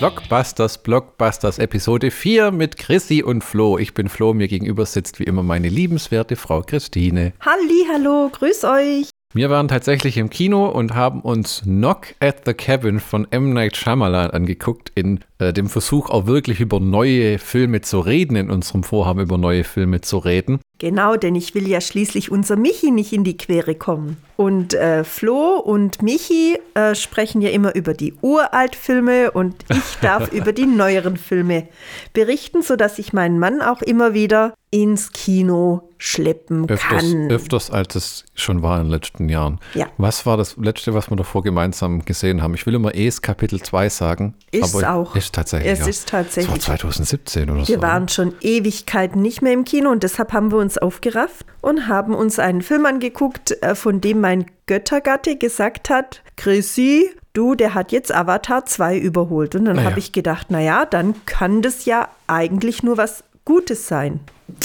Blockbusters, Blockbusters Episode 4 mit Chrissy und Flo. Ich bin Flo, mir gegenüber sitzt wie immer meine liebenswerte Frau Christine. Halli, hallo, grüß euch. Wir waren tatsächlich im Kino und haben uns Knock at the Cabin von M. Night Shyamalan angeguckt, in äh, dem Versuch auch wirklich über neue Filme zu reden, in unserem Vorhaben über neue Filme zu reden. Genau, denn ich will ja schließlich unser Michi nicht in die Quere kommen. Und äh, Flo und Michi äh, sprechen ja immer über die Uraltfilme und ich darf über die neueren Filme berichten, sodass ich meinen Mann auch immer wieder ins Kino schleppen öfters, kann. Öfters, als es schon war in den letzten Jahren. Ja. Was war das letzte, was wir davor gemeinsam gesehen haben? Ich will immer ES Kapitel 2 sagen. Ist aber auch. Ist tatsächlich. Es ja. ist tatsächlich. Das war 2017 oder so. Wir waren schon Ewigkeiten nicht mehr im Kino und deshalb haben wir uns aufgerafft und haben uns einen Film angeguckt, äh, von dem mein Göttergatte gesagt hat, Chrissy, du, der hat jetzt Avatar 2 überholt. Und dann Ah ja. habe ich gedacht, naja, dann kann das ja eigentlich nur was Gutes sein.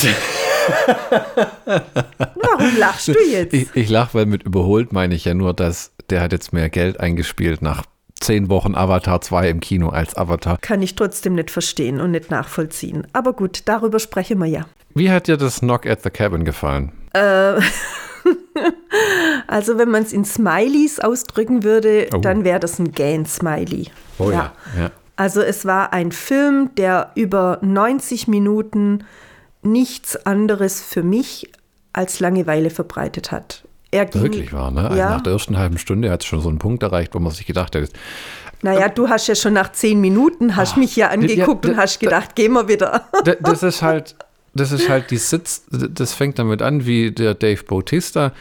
Warum lachst du jetzt? Ich, ich lache, weil mit überholt meine ich ja nur, dass der hat jetzt mehr Geld eingespielt nach zehn Wochen Avatar 2 im Kino als Avatar. Kann ich trotzdem nicht verstehen und nicht nachvollziehen. Aber gut, darüber sprechen wir ja. Wie hat dir das Knock at the Cabin gefallen? Äh, also wenn man es in Smileys ausdrücken würde, Oh. dann wäre das ein Gähn-Smiley. ja. Also es war ein Film, der über 90 Minuten nichts anderes für mich als Langeweile verbreitet hat. Er ging, Wirklich war, ne? Also Ja. Nach der ersten halben Stunde hat es schon so einen Punkt erreicht, wo man sich gedacht hat, Naja, du hast ja schon nach zehn Minuten, hast mich ja angeguckt ja, und hast da- gedacht, gehen wir wieder. Das ist halt, das ist halt die Sitz, das fängt damit an, wie der Dave Bautista.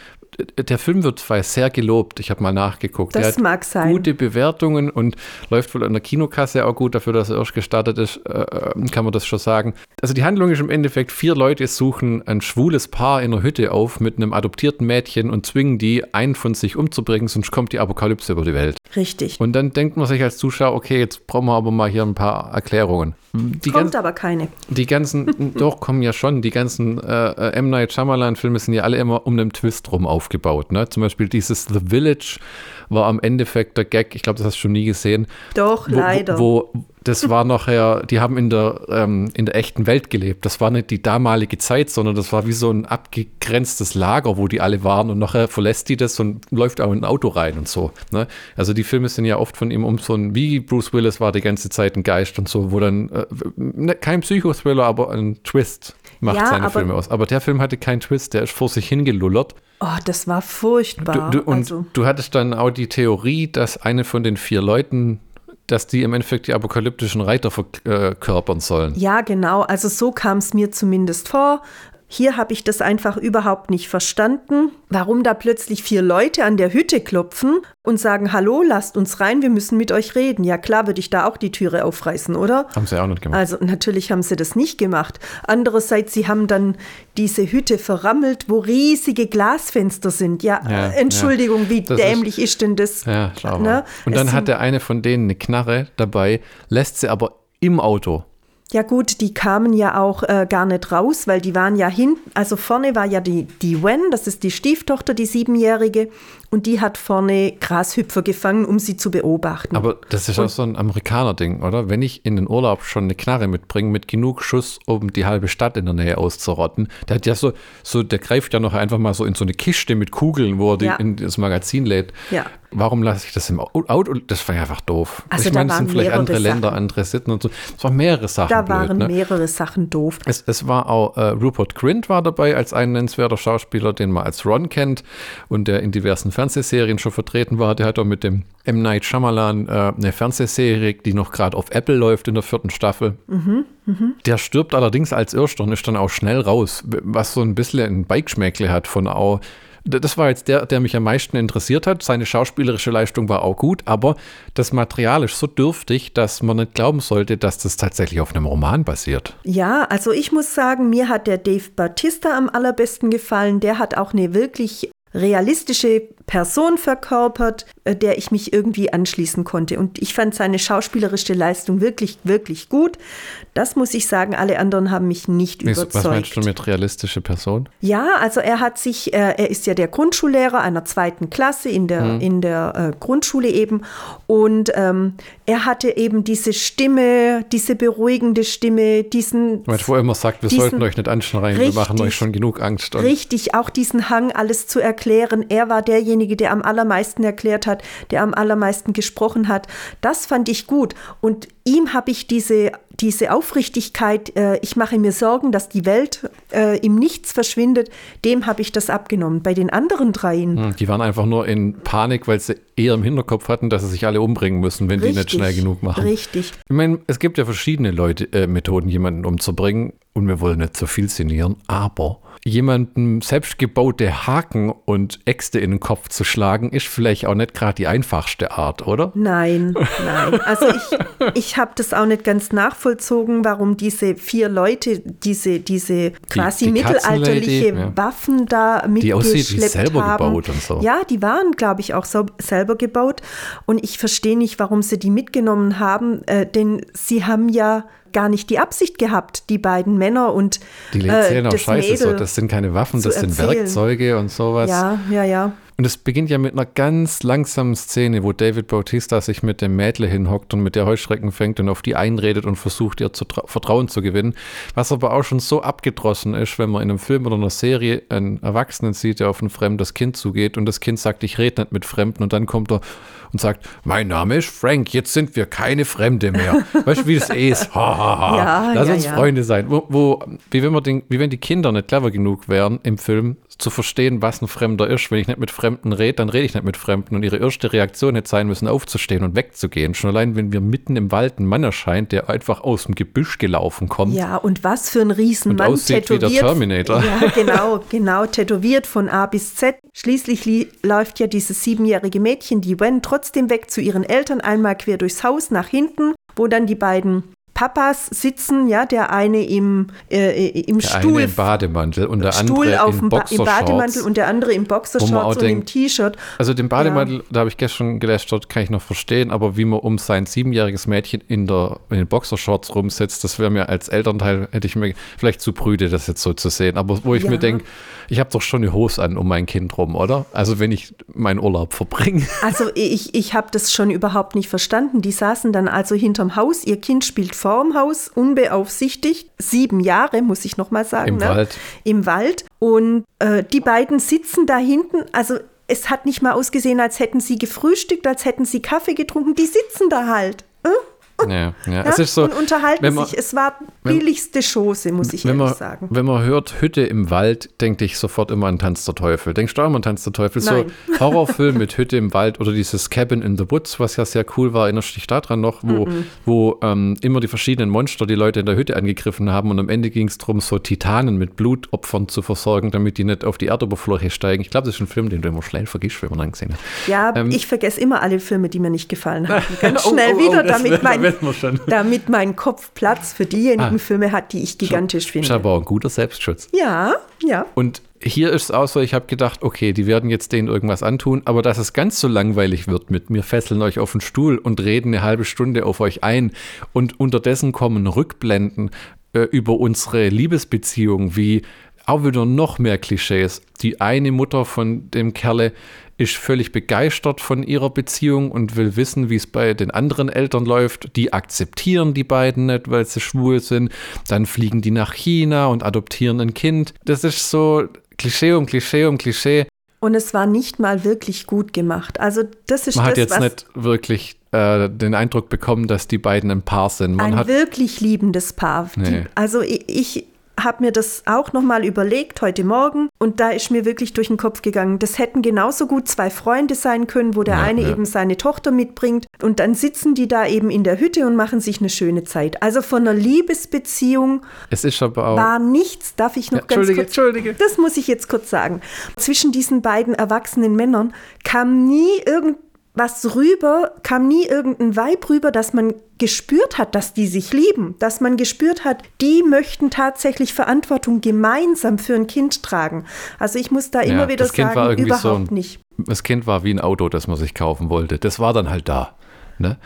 Der Film wird zwar sehr gelobt, ich habe mal nachgeguckt. Das der mag sein. Gute Bewertungen und läuft wohl an der Kinokasse auch gut, dafür, dass er erst gestartet ist, äh, äh, kann man das schon sagen. Also die Handlung ist im Endeffekt, vier Leute suchen ein schwules Paar in einer Hütte auf mit einem adoptierten Mädchen und zwingen die, einen von sich umzubringen, sonst kommt die Apokalypse über die Welt. Richtig. Und dann denkt man sich als Zuschauer, okay, jetzt brauchen wir aber mal hier ein paar Erklärungen. Die Kommt ganzen- aber keine. die ganzen, doch, kommen ja schon, die ganzen äh, äh, M. Night Shyamalan-Filme sind ja alle immer um einen Twist rum aufgebaut. Ne? Zum Beispiel dieses The Village war am Endeffekt der Gag, ich glaube, das hast du schon nie gesehen. Doch, Wo, leider. Wo, das war nachher, die haben in der, ähm, in der echten Welt gelebt. Das war nicht die damalige Zeit, sondern das war wie so ein abgegrenztes Lager, wo die alle waren und nachher verlässt die das und läuft auch in ein Auto rein und so. Ne? Also die Filme sind ja oft von ihm um so ein, wie Bruce Willis war die ganze Zeit ein Geist und so, wo dann, äh, ne, kein Psychothriller, aber ein Twist macht Ja, seine aber- Filme aus. Aber der Film hatte keinen Twist, der ist vor sich hingelullert. Oh, das war furchtbar. Du, du, und also, du hattest dann auch die Theorie, dass eine von den vier Leuten, dass die im Endeffekt die apokalyptischen Reiter verkörpern sollen. ja, genau. Also so kam es mir zumindest vor. Hier habe ich das einfach überhaupt nicht verstanden, warum da plötzlich vier Leute an der Hütte klopfen und sagen, hallo, lasst uns rein, wir müssen mit euch reden. Ja klar, würde ich da auch die Türe aufreißen, oder? Haben sie auch nicht gemacht. Also natürlich haben sie das nicht gemacht. Andererseits, sie haben dann diese Hütte verrammelt, wo riesige Glasfenster sind. Ja, Ja, Entschuldigung, ja. wie Das dämlich ist, denn das? ja, schlau. ne? Und dann hat der eine von denen eine Knarre dabei, lässt sie aber im Auto. Ja gut, die kamen ja auch äh, gar nicht raus, weil die waren ja hinten, also vorne war ja die, die Wen, das ist die Stieftochter, die Siebenjährige, und die hat vorne Grashüpfer gefangen, um sie zu beobachten. Aber das ist auch so ein Amerikaner-Ding, oder? Wenn ich in den Urlaub schon eine Knarre mitbringe, mit genug Schuss, um die halbe Stadt in der Nähe auszurotten, der hat ja so, so der greift ja noch einfach mal so in so eine Kiste mit Kugeln, wo er die Ja. in das Magazin lädt. Ja. Warum lasse ich das im Au- Auto? Das war ja einfach doof. Also ich meine, es sind waren vielleicht andere Länder, Sachen. andere Sitten und so. Es waren mehrere Sachen. da blöd, waren ne? mehrere Sachen doof. Es, es war auch äh, Rupert Grint war dabei als ein nennenswerter Schauspieler, den man als Ron kennt und der in diversen Fernsehserien schon vertreten war. Der hat auch mit dem M. Night Shyamalan äh, eine Fernsehserie, die noch gerade auf Apple läuft in der vierten Staffel. Der stirbt allerdings als Erster und ist dann auch schnell raus, was so ein bisschen ein Bikeschmäckle hat von auch das war jetzt der, der mich am meisten interessiert hat. Seine schauspielerische Leistung war auch gut, aber das Material ist so dürftig, dass man nicht glauben sollte, dass das tatsächlich auf einem Roman basiert. Ja, also ich muss sagen, mir hat der Dave Bautista am allerbesten gefallen. Der hat auch eine wirklich realistische Person verkörpert, äh, der ich mich irgendwie anschließen konnte. Und ich fand seine schauspielerische Leistung wirklich, wirklich gut. Das muss ich sagen, alle anderen haben mich nicht überzeugt. Was meinst du mit realistische Person? Ja, also er hat sich, äh, er ist ja der Grundschullehrer einer zweiten Klasse in der, Mhm. in der äh, Grundschule eben. Und ähm, er hatte eben diese Stimme, diese beruhigende Stimme, diesen Ich meine, wo er immer sagt, wir diesen- sollten euch nicht anschreien, wir machen Richtig. euch schon genug Angst. Richtig, auch diesen Hang, alles zu erklären. Er war derjenige, der am allermeisten erklärt hat, der am allermeisten gesprochen hat. Das fand ich gut. Und ihm habe ich diese, diese Aufrichtigkeit, äh, ich mache mir Sorgen, dass die Welt äh, im Nichts verschwindet, dem habe ich das abgenommen. Bei den anderen dreien. Hm, Die waren einfach nur in Panik, weil sie eher im Hinterkopf hatten, dass sie sich alle umbringen müssen, wenn die nicht Richtig, schnell genug machen. Richtig. Ich meine, es gibt ja verschiedene Leute, äh, Methoden, jemanden umzubringen. Und wir wollen nicht zu viel sinnieren, aber jemandem selbstgebaute Haken und Äxte in den Kopf zu schlagen, ist vielleicht auch nicht gerade die einfachste Art, oder? Nein, nein. Also ich, ich habe das auch nicht ganz nachvollzogen, warum diese vier Leute diese, diese quasi die mittelalterliche Katzenlady, ja. Waffen da Die aussieht wie mitgeschleppt selber haben. gebaut und so. Ja, die waren, glaube ich, auch so selber gebaut. Und ich verstehe nicht, warum sie die mitgenommen haben, äh, denn sie haben ja gar nicht die Absicht gehabt, die beiden Männer und Die äh, erzählen auch das Scheiße, so, das sind keine Waffen, das sind. Werkzeuge und sowas. ja, ja, ja. Und es beginnt ja mit einer ganz langsamen Szene, wo David Bautista sich mit dem Mädle hinhockt und mit der Heuschrecken fängt und auf die einredet und versucht, ihr zu tra- Vertrauen zu gewinnen. Was aber auch schon so abgedroschen ist, wenn man in einem Film oder einer Serie einen Erwachsenen sieht, der auf ein fremdes Kind zugeht und das Kind sagt, ich rede nicht mit Fremden und dann kommt er und sagt, mein Name ist Frank, jetzt sind wir keine Fremde mehr. weißt du, wie es eh ist? Ha, ha, ha. Ja, Lass ja, uns ja. Freunde sein. Wo, wo, wie, wenn man den, wie wenn die Kinder nicht clever genug wären, im Film zu verstehen, was ein Fremder ist. Wenn ich nicht mit Fremden rede, dann rede ich nicht mit Fremden. Und ihre erste Reaktion hätte sein müssen, aufzustehen und wegzugehen. Schon allein, wenn mir mitten im Wald ein Mann erscheint, der einfach aus dem Gebüsch gelaufen kommt. Ja, und was für ein Riesenmann Und aussieht wie der tätowiert. Terminator. Ja, genau, genau, tätowiert von A bis Z. Schließlich li- läuft ja dieses siebenjährige Mädchen, die Wen, trotzdem weg zu ihren Eltern, einmal quer durchs Haus nach hinten, wo dann die beiden Papas sitzen, ja, der eine im, äh, im Der Stuhl, eine im Bademantel und der Stuhl andere auf dem ba im Bademantel und der andere im Boxershorts und im denkt, T-Shirt. Also den Bademantel, da habe ich gestern gelästert, kann ich noch verstehen, aber wie man um sein siebenjähriges Mädchen in, der, in den Boxershorts rumsetzt, das wäre mir als Elternteil, hätte ich mir vielleicht zu prüde, das jetzt so zu sehen. Aber wo ich Ja. mir denke, ich habe doch schon eine Hose an um mein Kind rum, oder? Also wenn ich meinen Urlaub verbringe. Also ich, ich habe das schon überhaupt nicht verstanden. Die saßen dann also hinterm Haus, ihr Kind spielt vorm Haus, unbeaufsichtigt, sieben Jahre, muss ich nochmal sagen. Im ne? Wald. Im Wald. Und äh, die beiden sitzen da hinten, also es hat nicht mal ausgesehen, als hätten sie gefrühstückt, als hätten sie Kaffee getrunken. Die sitzen da halt. Äh? Ja, ja. Ja, Es ist so, und unterhalten man- sich. Es war billigste Chose, muss ich ehrlich man, sagen. wenn man hört Hütte im Wald, denke ich sofort immer an Tanz der Teufel. Denkst du auch immer an Tanz der Teufel? Nein. So Horrorfilm mit Hütte im Wald oder dieses Cabin in the Woods, was ja sehr cool war, erinnerst du dich daran noch, wo, wo ähm, immer die verschiedenen Monster die Leute in der Hütte angegriffen haben und am Ende ging es darum, so Titanen mit Blutopfern zu versorgen, damit die nicht auf die Erdoberfläche steigen. Ich glaube, das ist ein Film, den du immer schnell vergisst, wenn man ihn gesehen hat. Ja, Ähm, ich vergesse immer alle Filme, die mir nicht gefallen haben. Ganz Oh, schnell oh, oh, wieder, damit, wär- mein, da wissen wir schon. damit mein Kopf Platz für diejenigen Ah. Filme hat, die ich gigantisch Ist finde. aber auch ein guter Selbstschutz. Ja, ja. Und hier ist es auch so, ich habe gedacht, okay, die werden jetzt denen irgendwas antun, aber dass es ganz so langweilig wird mit mir fesseln euch auf den Stuhl und reden eine halbe Stunde auf euch ein und unterdessen kommen Rückblenden äh, über unsere Liebesbeziehung, wie auch wieder noch mehr Klischees. Die eine Mutter von dem Kerle ist völlig begeistert von ihrer Beziehung und will wissen, wie es bei den anderen Eltern läuft. Die akzeptieren die beiden nicht, weil sie schwul sind. Dann fliegen die nach China und adoptieren ein Kind. Das ist so Klischee um Klischee um Klischee. Und es war nicht mal wirklich gut gemacht. Also das ist Man das, hat jetzt nicht wirklich äh, den Eindruck bekommen, dass die beiden ein Paar sind. Man ein hat wirklich liebendes Paar. Die, Nee. also ich, ich habe mir das auch nochmal überlegt heute Morgen und da ist mir wirklich durch den Kopf gegangen, das hätten genauso gut zwei Freunde sein können, wo der Ja, eine ja. eben seine Tochter mitbringt und dann sitzen die da eben in der Hütte und machen sich eine schöne Zeit. Also von einer Liebesbeziehung es ist aber auch. war nichts, darf ich noch Ja, ganz Entschuldige, kurz Entschuldige. Das muss ich jetzt kurz sagen. Zwischen diesen beiden erwachsenen Männern kam nie irgendwas rüber, kam nie irgendein Vibe rüber, dass man gespürt hat, dass die sich lieben, dass man gespürt hat, die möchten tatsächlich Verantwortung gemeinsam für ein Kind tragen. Also ich muss da immer Ja, wieder das Kind war sagen, irgendwie so überhaupt ein- nicht. das Kind war wie ein Auto, das man sich kaufen wollte. Das war dann halt da. Ne?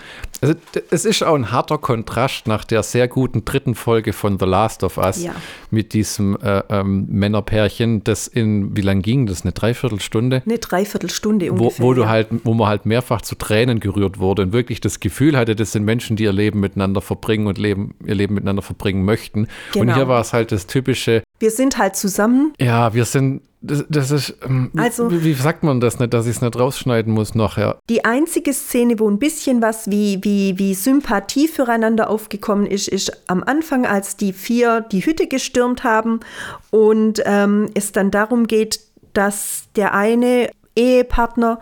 Also es ist auch ein harter Kontrast nach der sehr guten dritten Folge von The Last of Us Ja. mit diesem äh, ähm, Männerpärchen, das in, wie lang ging das, eine Dreiviertelstunde? Eine Dreiviertelstunde Wo, ungefähr. wo du ja. halt, wo man halt mehrfach zu Tränen gerührt wurde und wirklich das Gefühl hatte, das sind Menschen, die ihr Leben miteinander verbringen und leben, ihr Leben miteinander verbringen möchten. Und Genau. hier war es halt das typische, Wir sind halt zusammen. ja, wir sind, das, das ist, ähm, Also- wie, wie sagt man das nicht, dass ich es nicht rausschneiden muss nachher? Die einzige Szene, wo ein bisschen was wie, wie, wie Sympathie füreinander aufgekommen ist, ist am Anfang, als die vier die Hütte gestürmt haben und ähm, es dann darum geht, dass der eine Ehepartner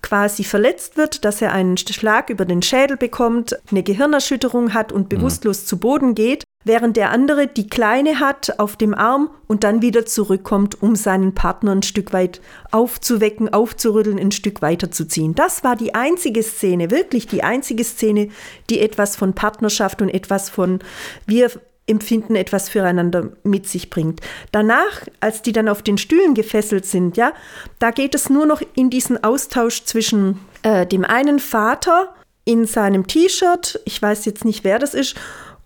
quasi verletzt wird, dass er einen Schlag über den Schädel bekommt, eine Gehirnerschütterung hat und bewusstlos zu Boden geht, während der andere die Kleine hat auf dem Arm und dann wieder zurückkommt, um seinen Partner ein Stück weit aufzuwecken, aufzurütteln, ein Stück weiterzuziehen. Das war die einzige Szene, wirklich die einzige Szene, die etwas von Partnerschaft und etwas von wir empfinden etwas füreinander mit sich bringt. Danach, als die dann auf den Stühlen gefesselt sind, ja, da geht es nur noch in diesen Austausch zwischen äh, dem einen Vater in seinem T-Shirt, ich weiß jetzt nicht, wer das ist,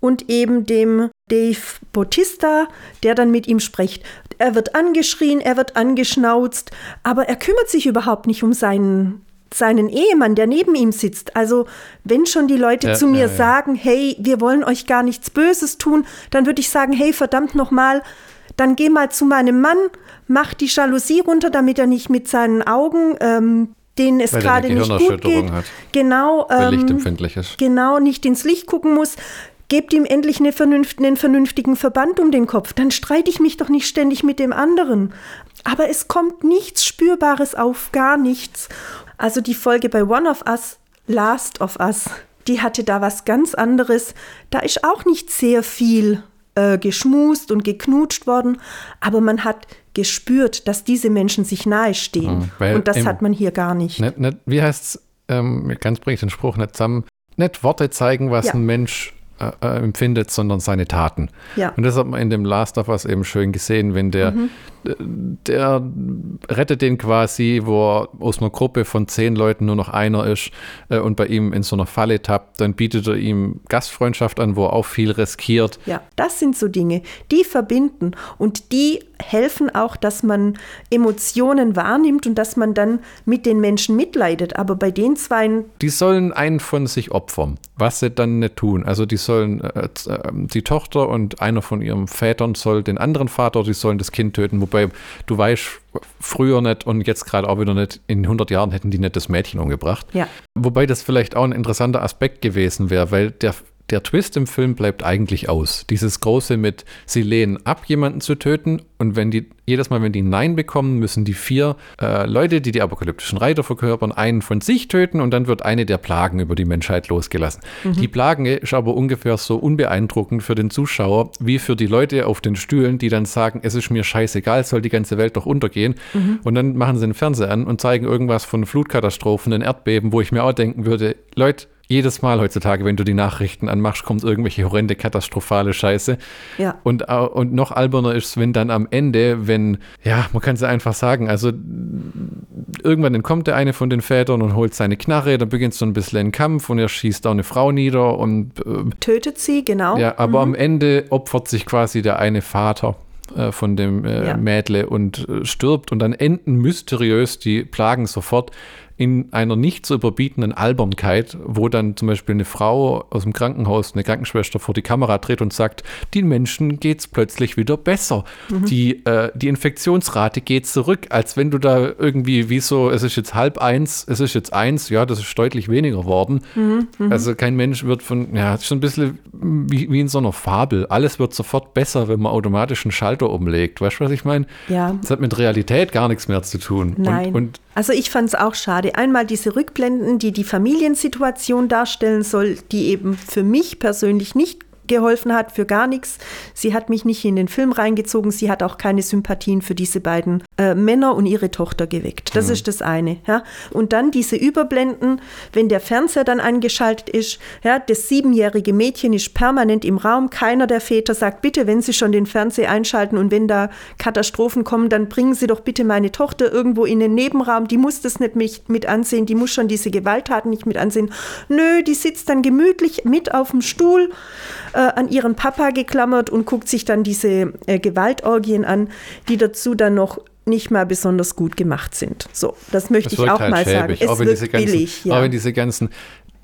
und eben dem Dave Bautista, der dann mit ihm spricht. Er wird angeschrien, er wird angeschnauzt, aber er kümmert sich überhaupt nicht um seinen seinen Ehemann, der neben ihm sitzt. Also, wenn schon die Leute Ja, zu mir ja, ja. sagen, hey, wir wollen euch gar nichts Böses tun, dann würde ich sagen, hey, verdammt nochmal, dann geh mal zu meinem Mann, mach die Jalousie runter, damit er nicht mit seinen Augen, ähm, denen es er gerade nicht gut geht, hat. genau, ähm, lichtempfindlich ist. genau nicht ins Licht gucken muss. Gebt ihm endlich eine vernünft, einen vernünftigen Verband um den Kopf. Dann streite ich mich doch nicht ständig mit dem anderen. Aber es kommt nichts Spürbares auf, gar nichts. Also die Folge bei One of Us, Last of Us, die hatte da was ganz anderes. Da ist auch nicht sehr viel äh, geschmust und geknutscht worden, aber man hat gespürt, dass diese Menschen sich nahestehen. Mhm, und das im- hat man hier gar nicht. Nicht, nicht, wie heißt es, ähm, ganz bringe ich den Spruch nicht zusammen, nicht Worte zeigen, was Ja. ein Mensch äh, empfindet, sondern seine Taten. Ja. Und das hat man in dem Last of Us eben schön gesehen, wenn der, Mhm. Der rettet den quasi, wo aus einer Gruppe von zehn Leuten nur noch einer ist äh, und bei ihm in so einer Falle tappt, dann bietet er ihm Gastfreundschaft an, wo er auch viel riskiert. Ja, das sind so Dinge, die verbinden und die helfen auch, dass man Emotionen wahrnimmt und dass man dann mit den Menschen mitleidet. Aber bei den Zweien, Die sollen einen von sich opfern, was sie dann nicht tun. Also die sollen, äh, äh, die Tochter und einer von ihren Vätern soll den anderen Vater, die sollen das Kind töten. Wobei du weißt, früher nicht und jetzt gerade auch wieder nicht, in 100 Jahren hätten die nicht das Mädchen umgebracht. ja, Wobei das vielleicht auch ein interessanter Aspekt gewesen wäre, weil der, der Twist im Film bleibt eigentlich aus. Dieses große mit, sie lehnen ab, jemanden zu töten und wenn die, jedes Mal, wenn die Nein bekommen, müssen die vier äh, Leute, die die apokalyptischen Reiter verkörpern, einen von sich töten und dann wird eine der Plagen über die Menschheit losgelassen. Die Plagen ist aber ungefähr so unbeeindruckend für den Zuschauer wie für die Leute auf den Stühlen, die dann sagen, es ist mir scheißegal, soll die ganze Welt doch untergehen. Und dann machen sie den Fernseher an und zeigen irgendwas von Flutkatastrophen, den Erdbeben, wo ich mir auch denken würde, Leute, jedes Mal heutzutage, wenn du die Nachrichten anmachst, kommt irgendwelche horrende, katastrophale Scheiße. ja. Und, au- und noch alberner ist es, wenn dann am Ende, wenn, ja, man kann es ja einfach sagen, also irgendwann entkommt der eine von den Vätern und holt seine Knarre, dann beginnt so ein bisschen ein Kampf und er schießt auch eine Frau nieder und äh, Tötet sie, genau. ja, aber am Ende opfert sich quasi der eine Vater äh, von dem äh, Ja. Mädle und äh, stirbt und dann enden mysteriös die Plagen sofort in einer nicht zu überbietenden Albernkeit, wo dann zum Beispiel eine Frau aus dem Krankenhaus, eine Krankenschwester vor die Kamera tritt und sagt, den Menschen geht's plötzlich wieder besser. Die, äh, die Infektionsrate geht zurück, als wenn du da irgendwie, wie so, es ist jetzt halb eins, es ist jetzt eins, ja, das ist deutlich weniger geworden. Also kein Mensch wird von, ja, es ist so ein bisschen wie, wie in so einer Fabel. Alles wird sofort besser, wenn man automatisch einen Schalter umlegt. Weißt du, was ich meine? Ja. Das hat mit Realität gar nichts mehr zu tun. Nein. Und, und also ich fand es auch schade. Einmal diese Rückblenden, die die Familiensituation darstellen soll, die eben für mich persönlich nicht geholfen hat, für gar nichts. Sie hat mich nicht in den Film reingezogen, sie hat auch keine Sympathien für diese beiden äh, Männer und ihre Tochter geweckt. Das mhm. ist das eine. Ja. Und dann diese Überblenden, wenn der Fernseher dann angeschaltet ist, ja, das siebenjährige Mädchen ist permanent im Raum, keiner der Väter sagt, bitte, wenn Sie schon den Fernseher einschalten und wenn da Katastrophen kommen, dann bringen Sie doch bitte meine Tochter irgendwo in den Nebenraum, die muss das nicht mit, mit ansehen, die muss schon diese Gewalttaten nicht mit ansehen. Nö, die sitzt dann gemütlich mit auf dem Stuhl äh, an ihren Papa geklammert und guckt sich dann diese äh, Gewaltorgien an, die dazu dann noch nicht mal besonders gut gemacht sind. So, das möchte das ich auch halt mal schäbig. sagen. Es auch wenn wird ganzen, billig. Ja. Auch wenn diese ganzen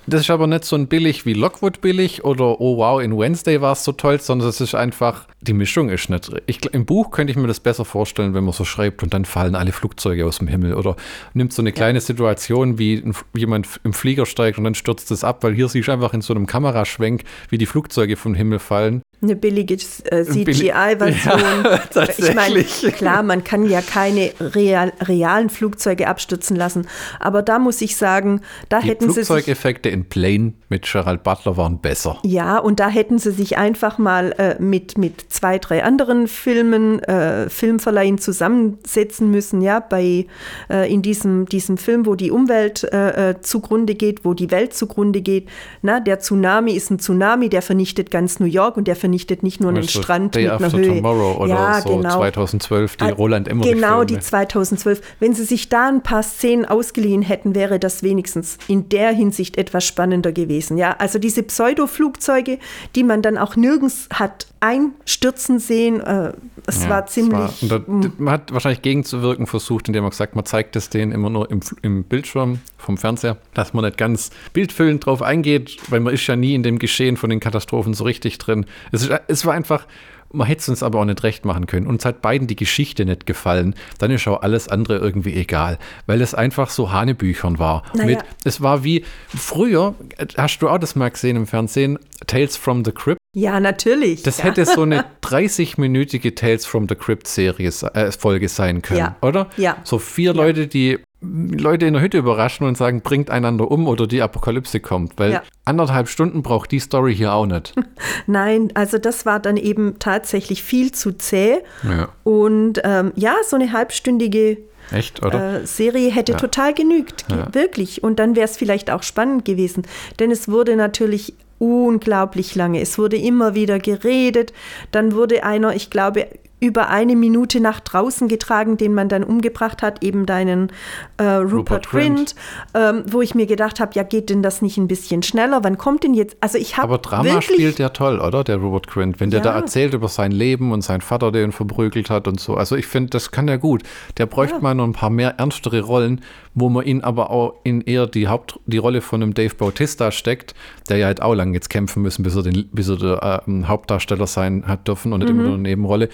das ist aber nicht so ein billig wie Lockwood billig oder oh wow, in Wednesday war es so toll, sondern es ist einfach, die Mischung ist nicht. Ich, Im Buch könnte ich mir das besser vorstellen, wenn man so schreibt und dann fallen alle Flugzeuge aus dem Himmel oder nimmt so eine kleine ja. Situation, wie jemand im Flieger steigt und dann stürzt es ab, weil hier siehst du einfach in so einem Kameraschwenk, wie die Flugzeuge vom Himmel fallen eine billige äh, CGI-Version. Ja, ich meine, klar, man kann ja keine real, realen Flugzeuge abstürzen lassen, aber da muss ich sagen, da Die hätten sie Flugzeugeffekte in Plane mit Gerald Butler waren besser. Ja, und da hätten sie sich einfach mal äh, mit, mit zwei, drei anderen Filmen, äh, Filmverleihen zusammensetzen müssen, ja, bei äh, in diesem, diesem Film, wo die Umwelt äh, äh, zugrunde geht, wo die Welt zugrunde geht. Na, der Tsunami ist ein Tsunami, der vernichtet ganz New York und der vernichtet vernichtet nicht nur einen Strand Day mit einer Höhe. Tomorrow oder ja, so genau. 2012, die ah, Roland Emmerich Genau, die 2012. Wenn sie sich da ein paar Szenen ausgeliehen hätten, wäre das wenigstens in der Hinsicht etwas spannender gewesen. Ja, also diese Pseudo-Flugzeuge, die man dann auch nirgends hat einstürzen sehen, äh, es ja, war ziemlich. Es war, da, man hat wahrscheinlich gegenzuwirken versucht, indem man gesagt, man zeigt es denen immer nur im, im Bildschirm vom Fernseher, dass man nicht ganz bildfüllend drauf eingeht, weil man ist ja nie in dem Geschehen von den Katastrophen so richtig drin. Es, ist, es war einfach, man hätte es uns aber auch nicht recht machen können. Uns hat beiden die Geschichte nicht gefallen. Dann ist auch alles andere irgendwie egal, weil es einfach so Hanebüchern war. Naja. Mit, es war wie früher, hast du auch das mal gesehen im Fernsehen, Tales from the Crypt? Ja, natürlich. Das ja. hätte so eine 30-minütige Tales from the Crypt Serie äh, Folge sein können, ja. oder? Ja. So vier ja. Leute, die Leute in der Hütte überraschen und sagen, bringt einander um oder die Apokalypse kommt. Weil ja. anderthalb Stunden braucht die Story hier auch nicht. Nein, also das war dann eben tatsächlich viel zu zäh. Ja. Und ähm, ja, so eine halbstündige Echt, äh, Serie hätte ja. total genügt, wirklich. Und dann wäre es vielleicht auch spannend gewesen. Denn es wurde natürlich unglaublich lange. Es wurde immer wieder geredet. Dann wurde einer, ich glaube, über eine Minute nach draußen getragen, den man dann umgebracht hat, eben deinen äh, Rupert, Rupert Grint, ähm, wo ich mir gedacht habe, ja, geht denn das nicht ein bisschen schneller? Wann kommt denn jetzt? Also ich habe Aber Drama spielt ja toll, oder? Der Rupert Grint, wenn der ja. da erzählt über sein Leben und sein Vater, der ihn verprügelt hat und so. Also ich finde, das kann er gut. Der bräuchte ja. mal noch ein paar mehr ernstere Rollen, wo man ihn aber auch in eher die Haupt die Rolle von einem Dave Bautista steckt, der ja halt auch lange jetzt kämpfen müssen, bis er den bis er der äh, Hauptdarsteller sein hat dürfen und nicht mhm. immer nur eine Nebenrolle.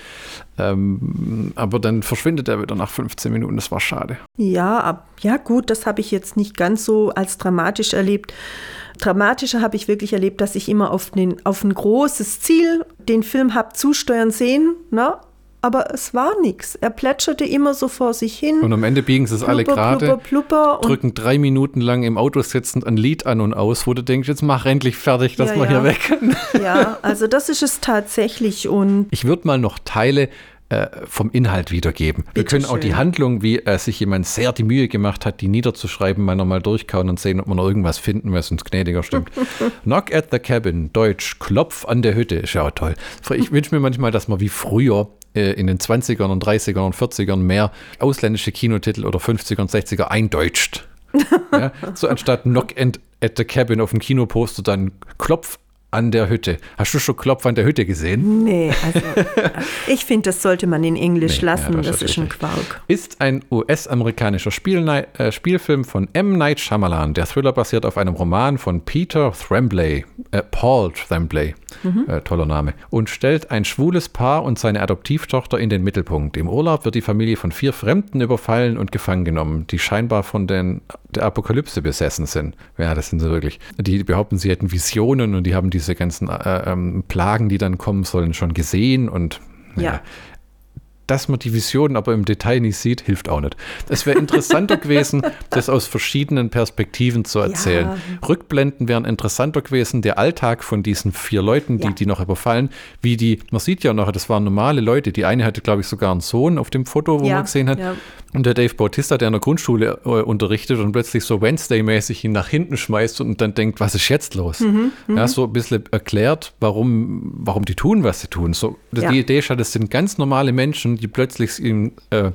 Ähm, aber dann verschwindet er wieder nach 15 Minuten. Das war schade. Ja, ab, ja gut, das habe ich jetzt nicht ganz so als dramatisch erlebt. Dramatischer habe ich wirklich erlebt, dass ich immer auf, den, auf ein großes Ziel den Film habe zusteuern sehen. Ne? Aber es war nichts. Er plätscherte immer so vor sich hin. Und am Ende biegen sie es alle gerade, drücken drei Minuten lang im Auto sitzend ein Lied an und aus, wo du denkst, jetzt mach endlich fertig, dass ja, wir ja. hier weg können. Ja, also das ist es tatsächlich. Und ich würde mal noch Teile äh, vom Inhalt wiedergeben. Bitte wir können schön. auch die Handlung, wie äh, sich jemand sehr die Mühe gemacht hat, die niederzuschreiben, mal nochmal durchkauen und sehen, ob man noch irgendwas finden, was uns gnädiger stimmt. Knock at the Cabin, Deutsch, Klopf an der Hütte, ist ja auch toll. Ich wünsche mir manchmal, dass man wie früher äh, in den 20ern und 30ern und 40ern mehr ausländische Kinotitel oder 50er und 60er eindeutscht. ja, so anstatt Knock at the Cabin auf dem Kinoposter dann Klopf an der Hütte. Hast du schon Klopf an der Hütte gesehen? Nee, also ich finde, das sollte man in Englisch nee, lassen. Ja, das, das ist ein Quark. Ist ein US-amerikanischer Spiel, äh, Spielfilm von M. Night Shyamalan. Der Thriller basiert auf einem Roman von Peter Tremblay, äh, Paul Tremblay, mhm. äh, toller Name, und stellt ein schwules Paar und seine Adoptivtochter in den Mittelpunkt. Im Urlaub wird die Familie von vier Fremden überfallen und gefangen genommen, die scheinbar von den, der Apokalypse besessen sind. Ja, das sind sie wirklich. Die behaupten, sie hätten Visionen und die haben diese ganzen äh, ähm, Plagen, die dann kommen sollen, schon gesehen und ja. ja. Dass man die Vision aber im Detail nicht sieht, hilft auch nicht. Es wäre interessanter gewesen, das aus verschiedenen Perspektiven zu erzählen. Ja. Rückblenden wären interessanter gewesen, der Alltag von diesen vier Leuten, die ja. die noch überfallen, wie die, man sieht ja noch, das waren normale Leute. Die eine hatte, glaube ich, sogar einen Sohn auf dem Foto, wo ja. man gesehen hat. Und der Dave Bautista, der in der Grundschule äh, unterrichtet und plötzlich so Wednesday-mäßig ihn nach hinten schmeißt und dann denkt, was ist jetzt los? Mhm, ja, mhm. so ein bisschen erklärt, warum, warum die tun, was sie tun. So, die Idee ist ja, das sind ganz normale Menschen, die plötzlich ihm äh,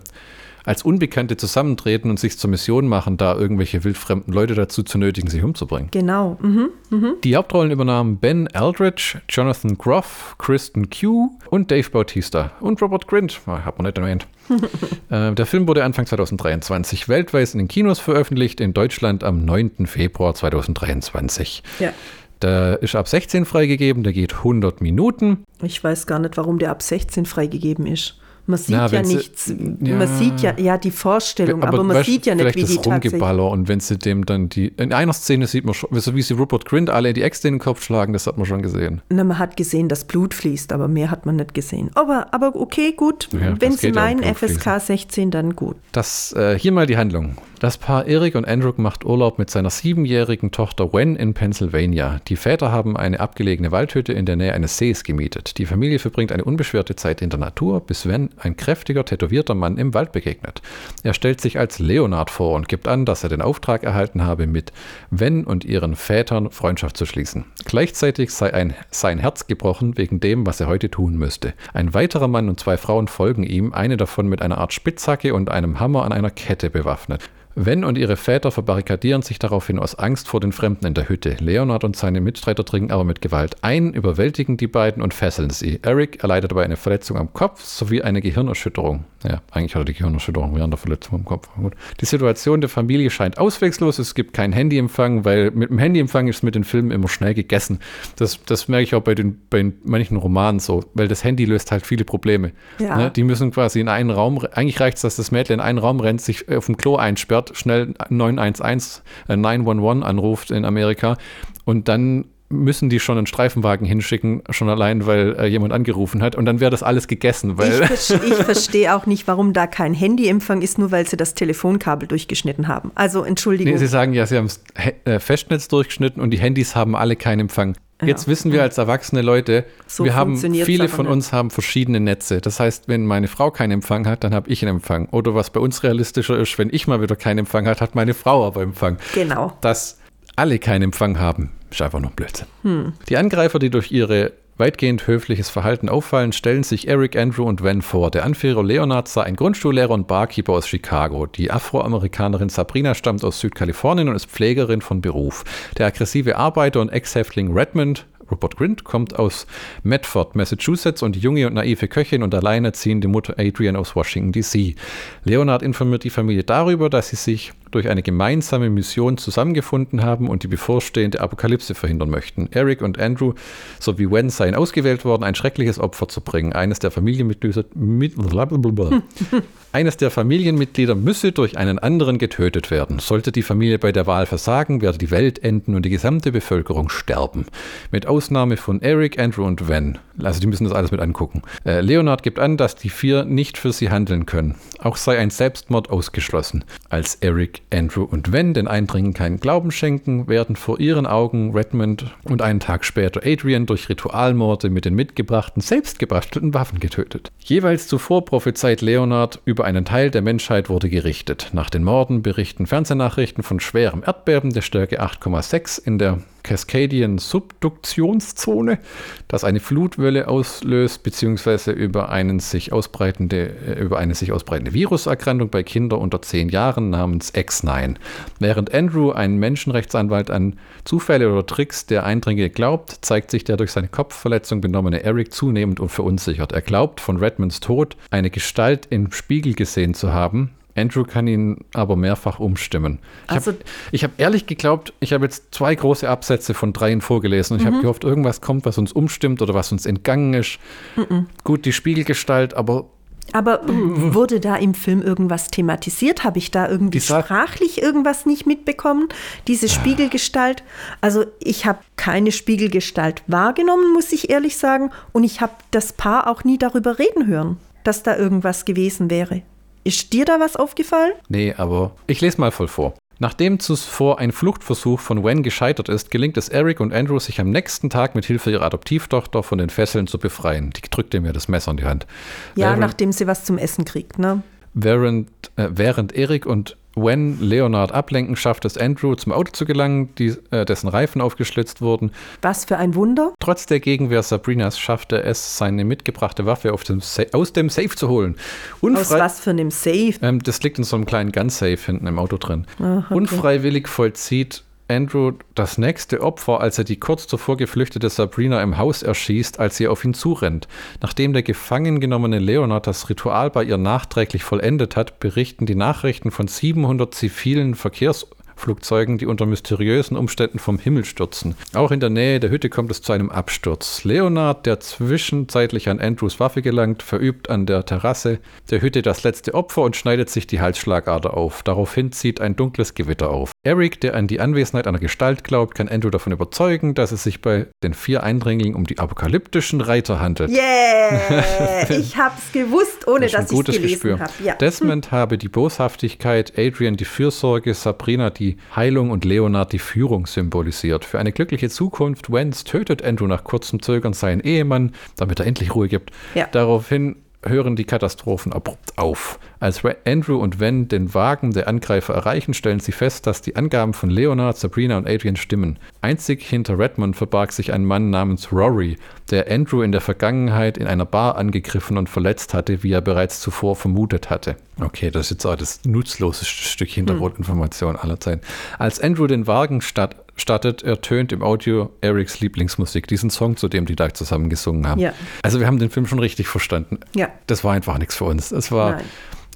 als Unbekannte zusammentreten und sich zur Mission machen, da irgendwelche wildfremden Leute dazu zu nötigen, sich umzubringen. Genau. Mhm. Mhm. Die Hauptrollen übernahmen Ben Aldridge, Jonathan Groff, Kristen Q und Dave Bautista und Robert Grint. Ah, hat man nicht erwähnt. äh, der Film wurde Anfang 2023 weltweit in den Kinos veröffentlicht, in Deutschland am 9. Februar 2023. Ja. Der ist ab 16 freigegeben, der geht 100 Minuten. Ich weiß gar nicht, warum der ab 16 freigegeben ist. Man sieht Na, ja nichts. Sie, ja, man sieht ja, ja die Vorstellung, aber, aber man weißt, sieht ja nicht, wie die Rumgeballer und wenn sie dem dann die. In einer Szene sieht man schon, so wie sie Rupert Grint alle die Äxte in den Kopf schlagen, das hat man schon gesehen. Na, man hat gesehen, dass Blut fließt, aber mehr hat man nicht gesehen. Aber, aber okay, gut. Ja, wenn Sie meinen FSK fließen. 16, dann gut. Das, äh, hier mal die Handlung. Das Paar Eric und Andrew macht Urlaub mit seiner siebenjährigen Tochter Wen in Pennsylvania. Die Väter haben eine abgelegene Waldhütte in der Nähe eines Sees gemietet. Die Familie verbringt eine unbeschwerte Zeit in der Natur, bis Wen ein kräftiger, tätowierter Mann im Wald begegnet. Er stellt sich als Leonard vor und gibt an, dass er den Auftrag erhalten habe, mit Wen und ihren Vätern Freundschaft zu schließen. Gleichzeitig sei ein, sein Herz gebrochen wegen dem, was er heute tun müsste. Ein weiterer Mann und zwei Frauen folgen ihm, eine davon mit einer Art Spitzhacke und einem Hammer an einer Kette bewaffnet. Wen und ihre Väter verbarrikadieren sich daraufhin aus Angst vor den Fremden in der Hütte. Leonard und seine Mitstreiter dringen aber mit Gewalt ein, überwältigen die beiden und fesseln sie. Eric erleidet dabei eine Verletzung am Kopf sowie eine Gehirnerschütterung. Ja, eigentlich hat er die Gehirnerschütterung während der Verletzung am Kopf. Gut. Die Situation der Familie scheint ausweglos. Es gibt keinen Handyempfang, weil mit dem Handyempfang ist mit den Filmen immer schnell gegessen. Das, das merke ich auch bei, den, bei manchen Romanen so, weil das Handy löst halt viele Probleme. Ja. Ne? Die müssen quasi in einen Raum, eigentlich reicht es, dass das Mädchen in einen Raum rennt, sich auf dem Klo einsperrt Stadt schnell 911, äh, 911 anruft in Amerika und dann müssen die schon einen Streifenwagen hinschicken, schon allein, weil äh, jemand angerufen hat. Und dann wäre das alles gegessen. Weil ich, ich verstehe auch nicht, warum da kein Handyempfang ist, nur weil sie das Telefonkabel durchgeschnitten haben. Also Entschuldigung. Nee, sie sagen ja, sie haben das äh, Festnetz durchgeschnitten und die Handys haben alle keinen Empfang. Jetzt wissen wir als erwachsene Leute, so wir haben viele von nicht. uns haben verschiedene Netze. Das heißt, wenn meine Frau keinen Empfang hat, dann habe ich einen Empfang. Oder was bei uns realistischer ist, wenn ich mal wieder keinen Empfang hat, hat meine Frau aber Empfang. Genau. Dass alle keinen Empfang haben, ist einfach nur Blödsinn. Hm. Die Angreifer, die durch ihre weitgehend höfliches Verhalten auffallen, stellen sich Eric, Andrew und Van vor. Der Anführer Leonard sei ein Grundschullehrer und Barkeeper aus Chicago. Die Afroamerikanerin Sabrina stammt aus Südkalifornien und ist Pflegerin von Beruf. Der aggressive Arbeiter und Ex-Häftling Redmond Rupert Grint kommt aus Medford, Massachusetts und die junge und naive Köchin und alleinerziehende Mutter Adrian aus Washington, D.C. Leonard informiert die Familie darüber, dass sie sich durch eine gemeinsame Mission zusammengefunden haben und die bevorstehende Apokalypse verhindern möchten. Eric und Andrew sowie Wen seien ausgewählt worden, ein schreckliches Opfer zu bringen. Eines der Familienmitglieder, mit, eines der Familienmitglieder müsse durch einen anderen getötet werden. Sollte die Familie bei der Wahl versagen, werde die Welt enden und die gesamte Bevölkerung sterben. Mit Ausnahme von Eric, Andrew und Wen. Also die müssen das alles mit angucken. Äh, Leonard gibt an, dass die vier nicht für sie handeln können. Auch sei ein Selbstmord ausgeschlossen. Als Eric Andrew und Wen den Eindringen keinen Glauben schenken, werden vor ihren Augen Redmond und einen Tag später Adrian durch Ritualmorde mit den mitgebrachten, selbstgebastelten Waffen getötet. Jeweils zuvor prophezeit Leonard, über einen Teil der Menschheit wurde gerichtet. Nach den Morden berichten Fernsehnachrichten von schwerem Erdbeben der Stärke 8,6 in der Cascadian Subduktionszone, das eine Flutwelle auslöst, beziehungsweise über, einen sich ausbreitende, äh, über eine sich ausbreitende Viruserkrankung bei Kindern unter 10 Jahren namens X9. Während Andrew, ein Menschenrechtsanwalt, an Zufälle oder Tricks der Eindringlinge glaubt, zeigt sich der durch seine Kopfverletzung benommene Eric zunehmend und verunsichert. Er glaubt, von Redmonds Tod eine Gestalt im Spiegel gesehen zu haben, Andrew kann ihn aber mehrfach umstimmen. Ich also, habe hab ehrlich geglaubt, ich habe jetzt zwei große Absätze von dreien vorgelesen und ich habe mhm. gehofft, irgendwas kommt, was uns umstimmt oder was uns entgangen ist. Mhm. Gut, die Spiegelgestalt, aber. Aber wurde da im Film irgendwas thematisiert? Habe ich da irgendwie sprachlich irgendwas nicht mitbekommen? Diese Spiegelgestalt? Also ich habe keine Spiegelgestalt wahrgenommen, muss ich ehrlich sagen. Und ich habe das Paar auch nie darüber reden hören. dass da irgendwas gewesen wäre. Ist dir da was aufgefallen? Nee, aber ich lese mal voll vor. Nachdem zuvor ein Fluchtversuch von Wen gescheitert ist, gelingt es Eric und Andrew, sich am nächsten Tag mit Hilfe ihrer Adoptivtochter von den Fesseln zu befreien. Die drückt mir das Messer in die Hand. Ja, während, nachdem sie was zum Essen kriegt, ne? Während, äh, während Eric und Wen Leonard ablenken, schafft es Andrew zum Auto zu gelangen, die, äh, dessen Reifen aufgeschlitzt wurden. Was für ein Wunder. Trotz der Gegenwehr Sabrinas schaffte es, seine mitgebrachte Waffe dem aus dem Safe zu holen. Unfrei aus was für einem Safe? Ähm, das liegt in so einem kleinen Gun-Safe hinten im Auto drin. Ach, okay. Unfreiwillig vollzieht Andrew das nächste Opfer, als er die kurz zuvor geflüchtete Sabrina im Haus erschießt, als sie auf ihn zurennt. Nachdem der gefangen genommene Leonard das Ritual bei ihr nachträglich vollendet hat, berichten die Nachrichten von 700 zivilen Verkehrs Flugzeugen, die unter mysteriösen Umständen vom Himmel stürzen. Auch in der Nähe der Hütte kommt es zu einem Absturz. Leonard, der zwischenzeitlich an Andrews Waffe gelangt, verübt an der Terrasse der Hütte das letzte Opfer und schneidet sich die Halsschlagader auf. Daraufhin zieht ein dunkles Gewitter auf. Eric, der an die Anwesenheit einer Gestalt glaubt, kann Andrew davon überzeugen, dass es sich bei den vier Eindringlingen um die apokalyptischen Reiter handelt. Yeah! ich hab's gewusst, ohne das dass ich es gelesen habe. Ja. Desmond hm. habe die Boshaftigkeit, Adrian die Fürsorge, Sabrina die Heilung und Leonard die Führung symbolisiert. Für eine glückliche Zukunft, Wenz tötet Andrew nach kurzem Zögern seinen Ehemann, damit er endlich Ruhe gibt. Ja. Daraufhin hören die Katastrophen abrupt auf. Als Andrew und Wen den Wagen der Angreifer erreichen, stellen sie fest, dass die Angaben von Leonard, Sabrina und Adrian stimmen. Einzig hinter Redmond verbarg sich ein Mann namens Rory, der Andrew in der Vergangenheit in einer Bar angegriffen und verletzt hatte, wie er bereits zuvor vermutet hatte. Okay, das ist jetzt auch das nutzloseste Stück Hintergrundinformation aller Zeiten. Als Andrew den Wagen statt startet, ertönt im Audio Erics Lieblingsmusik, diesen Song, zu dem die da zusammen gesungen haben. Ja. Also wir haben den Film schon richtig verstanden. Ja. Das war einfach nichts für uns. Es war,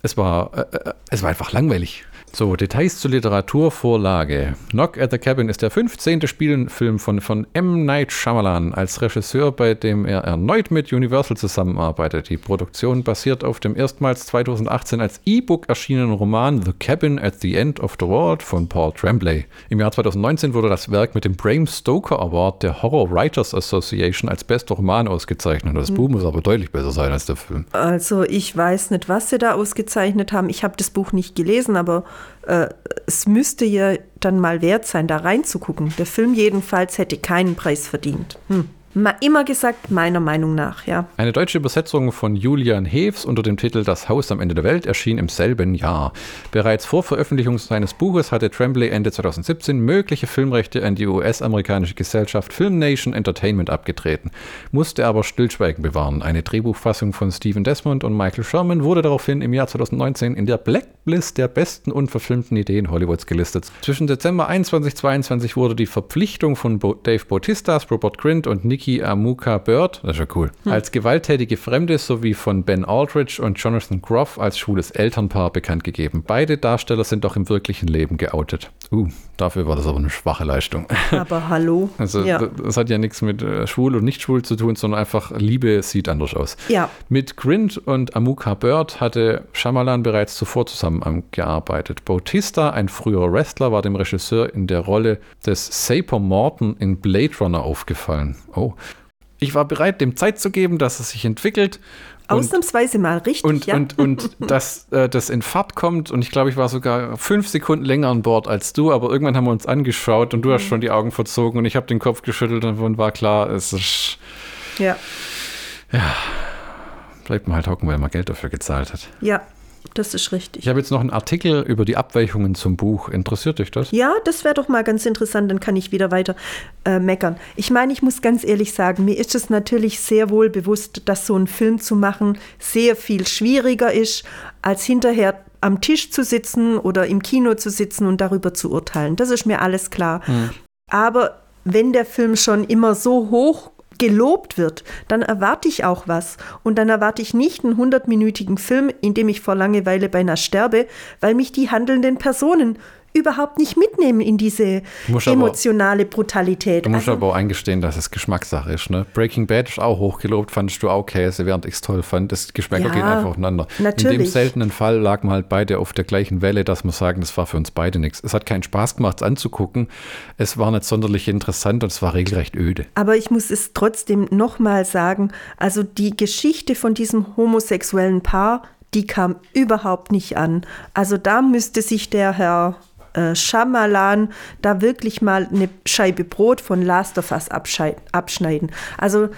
es war, äh, äh, es war einfach langweilig. So, Details zur Literaturvorlage. Knock at the Cabin ist der 15. Spielfilm von, von M. Night Shyamalan als Regisseur, bei dem er erneut mit Universal zusammenarbeitet. Die Produktion basiert auf dem erstmals 2018 als E-Book erschienenen Roman The Cabin at the End of the World von Paul Tremblay. Im Jahr 2019 wurde das Werk mit dem Bram Stoker Award der Horror Writers Association als bester Roman ausgezeichnet. Das Buch muss aber deutlich besser sein als der Film. Also ich weiß nicht, was sie da ausgezeichnet haben. Ich habe das Buch nicht gelesen, aber äh, es müsste ja dann mal wert sein, da reinzugucken. Der Film jedenfalls hätte keinen Preis verdient. Hm immer gesagt, meiner Meinung nach, ja. Eine deutsche Übersetzung von Julian Heves unter dem Titel Das Haus am Ende der Welt erschien im selben Jahr. Bereits vor Veröffentlichung seines Buches hatte Tremblay Ende 2017 mögliche Filmrechte an die US-amerikanische Gesellschaft Film Nation Entertainment abgetreten, musste aber Stillschweigen bewahren. Eine Drehbuchfassung von Stephen Desmond und Michael Sherman wurde daraufhin im Jahr 2019 in der Blacklist der besten unverfilmten Ideen Hollywoods gelistet. Zwischen Dezember 21 2022 wurde die Verpflichtung von Dave Bautistas, Robert Grint und Nick Vicky Amuka Bird, das ist ja cool, hm. als gewalttätige Fremde sowie von Ben Aldridge und Jonathan Groff als schwules Elternpaar bekannt gegeben. Beide Darsteller sind doch im wirklichen Leben geoutet. Uh, dafür war das aber eine schwache Leistung. Aber hallo. Also ja. das hat ja nichts mit äh, schwul und nicht schwul zu tun, sondern einfach Liebe sieht anders aus. Ja. Mit Grint und Amuka Bird hatte Shyamalan bereits zuvor zusammengearbeitet. Bautista, ein früherer Wrestler, war dem Regisseur in der Rolle des Saper Morton in Blade Runner aufgefallen. Oh, ich war bereit, dem Zeit zu geben, dass es sich entwickelt. Ausnahmsweise mal richtig. Und, ja. und, und dass äh, das in Fahrt kommt. Und ich glaube, ich war sogar fünf Sekunden länger an Bord als du. Aber irgendwann haben wir uns angeschaut und du hast mhm. schon die Augen verzogen und ich habe den Kopf geschüttelt und war klar, es ist. Ja. Ja. Bleibt mal halt hocken, weil man Geld dafür gezahlt hat. Ja, das ist richtig. Ich habe jetzt noch einen Artikel über die Abweichungen zum Buch. Interessiert dich das? Ja, das wäre doch mal ganz interessant, dann kann ich wieder weiter äh, meckern. Ich meine, ich muss ganz ehrlich sagen, mir ist es natürlich sehr wohl bewusst, dass so ein Film zu machen sehr viel schwieriger ist, als hinterher am Tisch zu sitzen oder im Kino zu sitzen und darüber zu urteilen. Das ist mir alles klar. Hm. Aber wenn der Film schon immer so hoch gelobt wird, dann erwarte ich auch was. Und dann erwarte ich nicht einen hundertminütigen Film, in dem ich vor Langeweile beinahe sterbe, weil mich die handelnden Personen überhaupt nicht mitnehmen in diese emotionale aber, Brutalität. Du musst also, aber auch eingestehen, dass es Geschmackssache ist. Ne? Breaking Bad ist auch hochgelobt, fandest du auch Käse, während ich es toll fand. Das Geschmäcker ja, gehen einfach aufeinander. Natürlich. In dem seltenen Fall lagen wir halt beide auf der gleichen Welle, dass wir sagen, das war für uns beide nichts. Es hat keinen Spaß gemacht, es anzugucken. Es war nicht sonderlich interessant und es war regelrecht öde. Aber ich muss es trotzdem nochmal sagen, also die Geschichte von diesem homosexuellen Paar, die kam überhaupt nicht an. Also da müsste sich der Herr äh, Schamalan da wirklich mal eine Scheibe Brot von Last of Us abschneiden. Also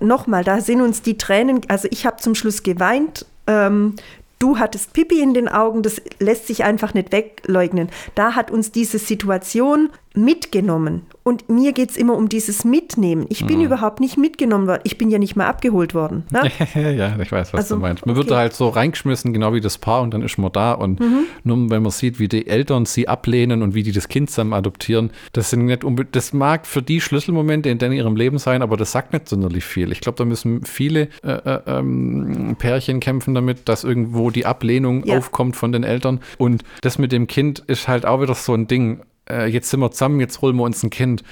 nochmal, da sind uns die Tränen, also ich habe zum Schluss geweint. Ähm, du hattest Pipi in den Augen, das lässt sich einfach nicht wegleugnen. Da hat uns diese Situation mitgenommen. Und mir geht es immer um dieses Mitnehmen. Ich bin mhm. überhaupt nicht mitgenommen worden. Ich bin ja nicht mal abgeholt worden. Ne? ja, ich weiß, was also, du meinst. Man okay. wird halt so reingeschmissen, genau wie das Paar, und dann ist man da. Und mhm. nur wenn man sieht, wie die Eltern sie ablehnen und wie die das Kind zusammen adoptieren, das sind nicht das mag für die Schlüsselmomente in ihrem Leben sein, aber das sagt nicht sonderlich viel. Ich glaube, da müssen viele äh, äh, ähm, Pärchen kämpfen damit, dass irgendwo die Ablehnung ja. aufkommt von den Eltern. Und das mit dem Kind ist halt auch wieder so ein Ding äh, jetzt sind wir zusammen, jetzt holen wir uns ein Kind.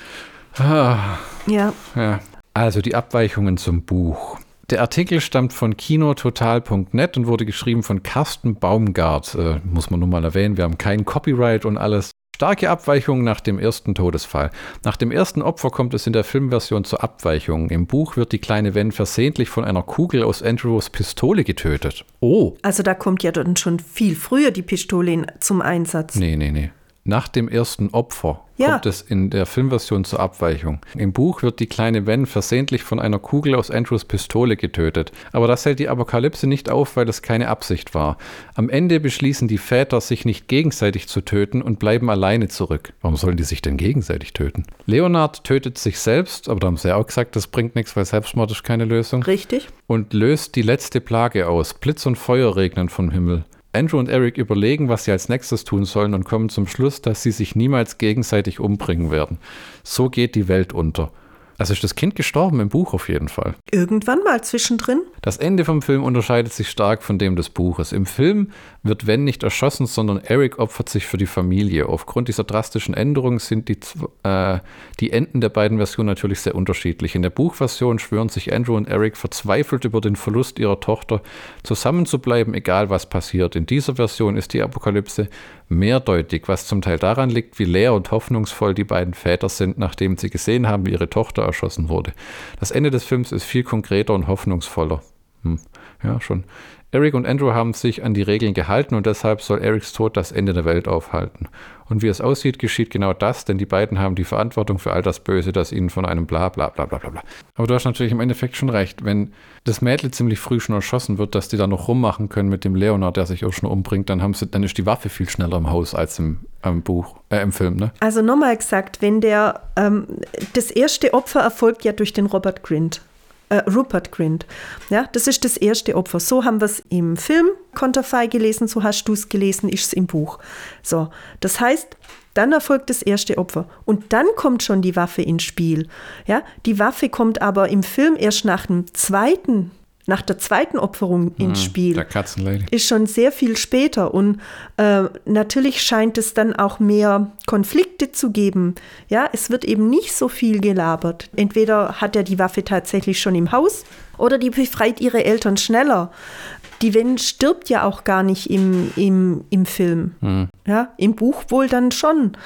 Ah. Ja. ja. Also die Abweichungen zum Buch. Der Artikel stammt von kinototal.net und wurde geschrieben von Carsten Baumgart. Äh, muss man nur mal erwähnen, wir haben kein Copyright und alles. Starke Abweichungen nach dem ersten Todesfall. Nach dem ersten Opfer kommt es in der Filmversion zur Abweichung. Im Buch wird die kleine Wen versehentlich von einer Kugel aus Andrews Pistole getötet. Oh. Also da kommt ja dann schon viel früher die Pistole zum Einsatz. Nee, nee, nee. Nach dem ersten Opfer ja. kommt es in der Filmversion zur Abweichung. Im Buch wird die kleine Wen versehentlich von einer Kugel aus Andrews Pistole getötet. Aber das hält die Apokalypse nicht auf, weil es keine Absicht war. Am Ende beschließen die Väter, sich nicht gegenseitig zu töten und bleiben alleine zurück. Warum sollen die sich denn gegenseitig töten? Leonard tötet sich selbst, aber da haben sie ja auch gesagt, das bringt nichts, weil Selbstmord ist keine Lösung. Richtig. Und löst die letzte Plage aus. Blitz und Feuer regnen vom Himmel. Andrew und Eric überlegen, was sie als nächstes tun sollen und kommen zum Schluss, dass sie sich niemals gegenseitig umbringen werden. So geht die Welt unter. Also ist das Kind gestorben im Buch auf jeden Fall. Irgendwann mal zwischendrin. Das Ende vom Film unterscheidet sich stark von dem des Buches. Im Film wird Wen nicht erschossen, sondern Eric opfert sich für die Familie. Aufgrund dieser drastischen Änderung sind die, äh, die Enden der beiden Versionen natürlich sehr unterschiedlich. In der Buchversion schwören sich Andrew und Eric verzweifelt über den Verlust ihrer Tochter, zusammenzubleiben, egal was passiert. In dieser Version ist die Apokalypse mehrdeutig, was zum Teil daran liegt, wie leer und hoffnungsvoll die beiden Väter sind, nachdem sie gesehen haben, wie ihre Tochter erschossen wurde. Das Ende des Films ist viel konkreter und hoffnungsvoller. Hm. Ja, schon. Eric und Andrew haben sich an die Regeln gehalten und deshalb soll Erics Tod das Ende der Welt aufhalten. Und wie es aussieht, geschieht genau das, denn die beiden haben die Verantwortung für all das Böse, das ihnen von einem bla bla bla bla bla. Aber du hast natürlich im Endeffekt schon recht, wenn das Mädel ziemlich früh schon erschossen wird, dass die da noch rummachen können mit dem Leonard, der sich auch schon umbringt, dann, haben sie, dann ist die Waffe viel schneller im Haus als im, im Buch, äh, im Film. Ne? Also nochmal gesagt, wenn der, ähm, das erste Opfer erfolgt ja durch den Robert Grint äh, Rupert Grint. Ja, das ist das erste Opfer. So haben wir es im Film Konterfei gelesen, so hast du es gelesen, ist es im Buch. So, das heißt, dann erfolgt das erste Opfer und dann kommt schon die Waffe ins Spiel. Ja, die Waffe kommt aber im Film erst nach dem zweiten nach der zweiten Opferung ins hm, Spiel. Der Katzenlady. Ist schon sehr viel später. Und äh, natürlich scheint es dann auch mehr Konflikte zu geben. Ja, es wird eben nicht so viel gelabert. Entweder hat er die Waffe tatsächlich schon im Haus oder die befreit ihre Eltern schneller. Die Wen stirbt ja auch gar nicht im, im, im Film. Hm. Ja, im Buch wohl dann schon.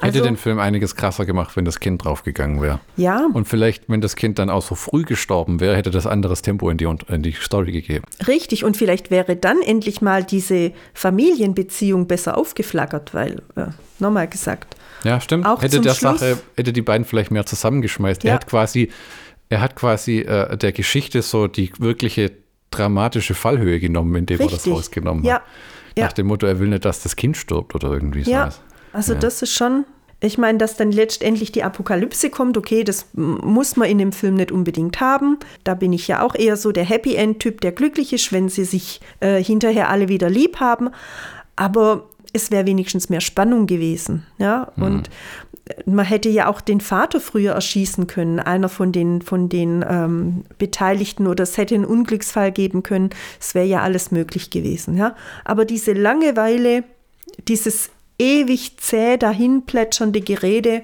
Also, Hätte den Film einiges krasser gemacht, wenn das Kind draufgegangen wäre. Ja. Und vielleicht, wenn das Kind dann auch so früh gestorben wäre, hätte das anderes Tempo in die, in die Story gegeben. Richtig, und vielleicht wäre dann endlich mal diese Familienbeziehung besser aufgeflackert, weil, äh, nochmal gesagt. Ja, stimmt. Auch hätte der Schluss, Sache, hätte die beiden vielleicht mehr zusammengeschmeißt. Ja. Er hat quasi, er hat quasi äh, der Geschichte so die wirkliche dramatische Fallhöhe genommen, indem Richtig. er das rausgenommen ja. hat. Nach ja. dem Motto, er will nicht, dass das Kind stirbt oder irgendwie ja. sowas. Also ja. das ist schon, ich meine, dass dann letztendlich die Apokalypse kommt, okay, das muss man in dem Film nicht unbedingt haben. Da bin ich ja auch eher so der Happy End-Typ, der glücklich ist, wenn sie sich äh, hinterher alle wieder lieb haben. Aber es wäre wenigstens mehr Spannung gewesen. Ja, und man hätte ja auch den Vater früher erschießen können, einer von den, von den ähm, Beteiligten, oder es hätte einen Unglücksfall geben können. Es wäre ja alles möglich gewesen. Ja? Aber diese Langeweile, dieses ewig zäh dahin plätschernde Gerede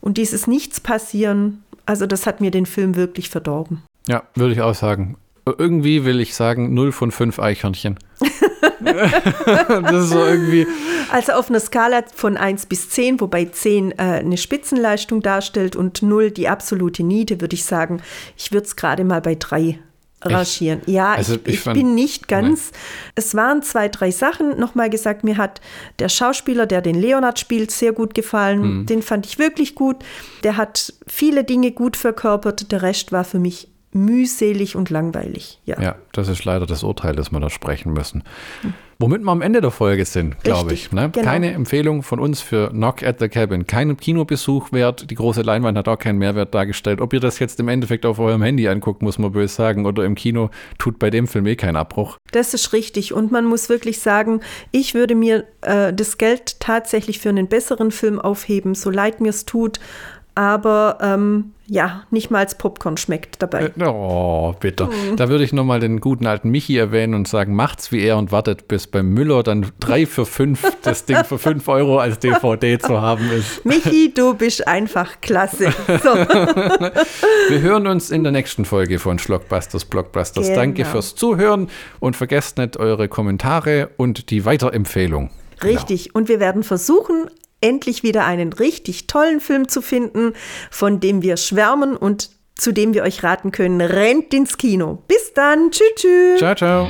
und dieses Nichts passieren, also das hat mir den Film wirklich verdorben. Ja, würde ich auch sagen. Irgendwie will ich sagen 0 von 5 Eichhörnchen. das ist so irgendwie. Also auf einer Skala von 1 bis 10, wobei 10 äh, eine Spitzenleistung darstellt und 0 die absolute Niete, würde ich sagen, ich würde es gerade mal bei 3 rangieren. Ja, also ich, ich, ich fand, bin nicht ganz. Nein. Es waren zwei, drei Sachen. Nochmal gesagt, mir hat der Schauspieler, der den Leonard spielt, sehr gut gefallen. Mhm. Den fand ich wirklich gut. Der hat viele Dinge gut verkörpert. Der Rest war für mich mühselig und langweilig. Ja. ja, das ist leider das Urteil, das wir da sprechen müssen. Hm. Womit wir am Ende der Folge sind, glaube ich. Ne? Genau. Keine Empfehlung von uns für Knock at the Cabin. Kein Kinobesuch wert. Die große Leinwand hat auch keinen Mehrwert dargestellt. Ob ihr das jetzt im Endeffekt auf eurem Handy anguckt, muss man böse sagen, oder im Kino, tut bei dem Film eh keinen Abbruch. Das ist richtig. Und man muss wirklich sagen, ich würde mir äh, das Geld tatsächlich für einen besseren Film aufheben, so leid mir es tut aber ähm, ja, nicht mal als Popcorn schmeckt dabei. Äh, oh, bitte. Hm. Da würde ich nochmal den guten alten Michi erwähnen und sagen, macht's wie er und wartet, bis beim Müller dann drei für fünf das Ding für fünf Euro als DVD zu haben ist. Michi, du bist einfach klasse. So. Wir hören uns in der nächsten Folge von Schlockbusters Blockbusters. Genau. Danke fürs Zuhören und vergesst nicht eure Kommentare und die Weiterempfehlung. Richtig. Genau. Und wir werden versuchen, endlich wieder einen richtig tollen Film zu finden, von dem wir schwärmen und zu dem wir euch raten können, rennt ins Kino. Bis dann. Tschüss, tschüss. Ciao, ciao.